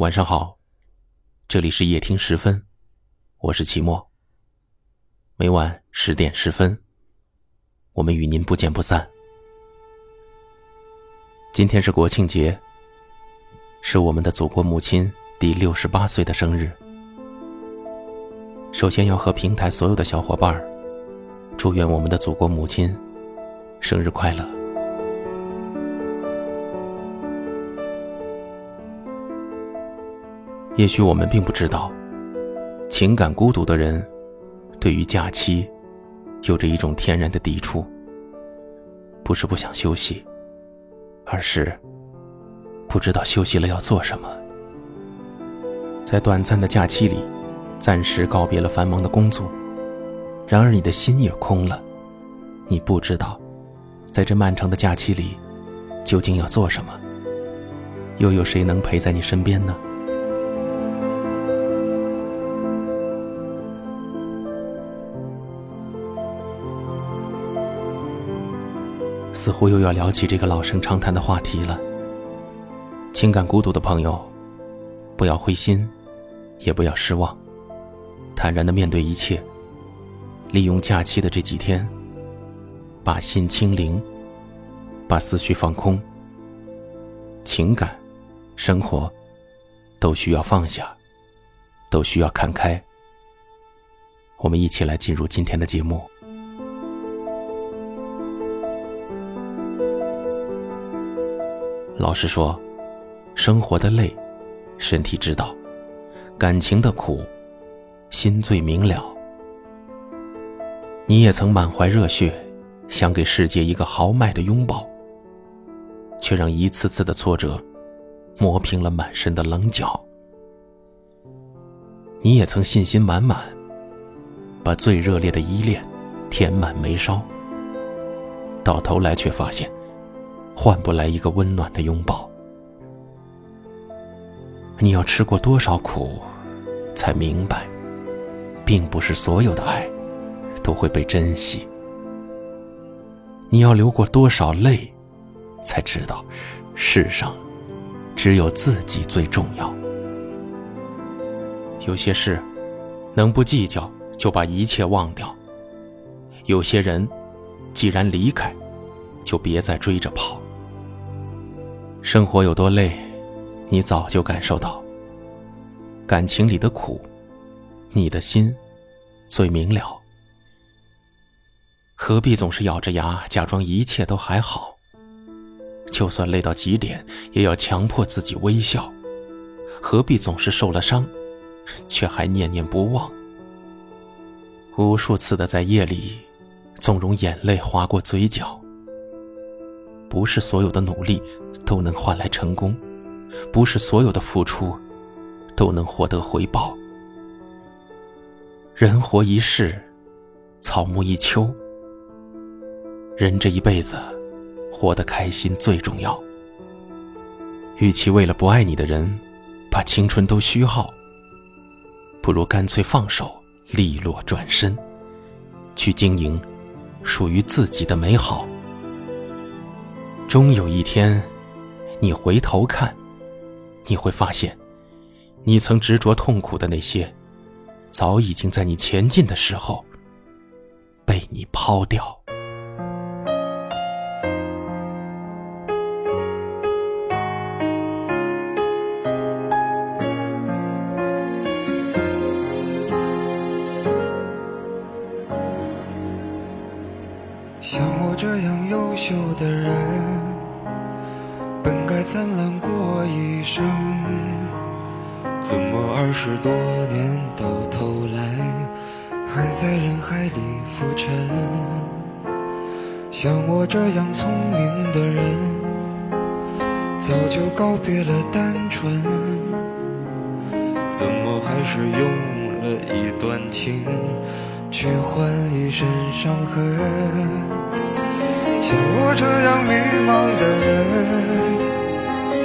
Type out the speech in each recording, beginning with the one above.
晚上好，这里是夜听十分，我是齐墨。每晚十点十分，我们与您不见不散。今天是国庆节，是我们的祖国母亲第六十八岁的生日。首先要和平台所有的小伙伴，祝愿我们的祖国母亲生日快乐。也许我们并不知道，情感孤独的人，对于假期，有着一种天然的抵触。不是不想休息，而是不知道休息了要做什么。在短暂的假期里，暂时告别了繁忙的工作，然而你的心也空了。你不知道，在这漫长的假期里，究竟要做什么？又有谁能陪在你身边呢？似乎又要聊起这个老生常谈的话题了。情感孤独的朋友，不要灰心，也不要失望，坦然的面对一切。利用假期的这几天，把心清零，把思绪放空。情感、生活，都需要放下，都需要看开。我们一起来进入今天的节目。老实说，生活的累，身体知道；感情的苦，心最明了。你也曾满怀热血，想给世界一个豪迈的拥抱，却让一次次的挫折磨平了满身的棱角。你也曾信心满满，把最热烈的依恋填满眉梢，到头来却发现。换不来一个温暖的拥抱。你要吃过多少苦，才明白，并不是所有的爱都会被珍惜。你要流过多少泪，才知道，世上只有自己最重要。有些事，能不计较就把一切忘掉；有些人，既然离开，就别再追着跑。生活有多累，你早就感受到；感情里的苦，你的心最明了。何必总是咬着牙假装一切都还好？就算累到极点，也要强迫自己微笑。何必总是受了伤，却还念念不忘？无数次的在夜里，纵容眼泪划过嘴角。不是所有的努力都能换来成功，不是所有的付出都能获得回报。人活一世，草木一秋。人这一辈子，活得开心最重要。与其为了不爱你的人，把青春都虚耗，不如干脆放手，利落转身，去经营属于自己的美好。终有一天，你回头看，你会发现，你曾执着痛苦的那些，早已经在你前进的时候被你抛掉。像我这样优秀的人，灿烂过一生，怎么二十多年到头来，还在人海里浮沉？像我这样聪明的人，早就告别了单纯，怎么还是用了一段情？去换一身伤痕，像我这样迷茫的人，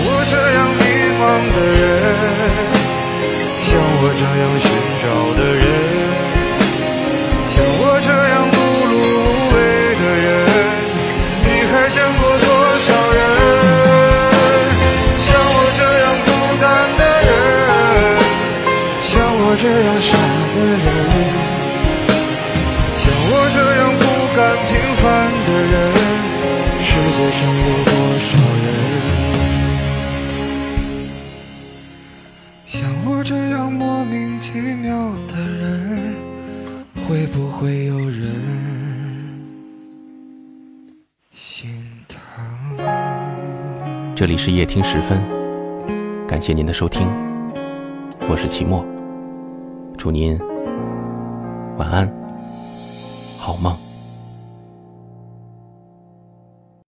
像我这样迷茫的人，像我这样寻找的人，像我这样碌碌无为的人，你还见过多少人？像我这样孤单的人，像我这样傻的人。像我这样莫名其妙的人，会不会有人心疼？这里是夜听时分，感谢您的收听，我是齐墨，祝您晚安，好梦。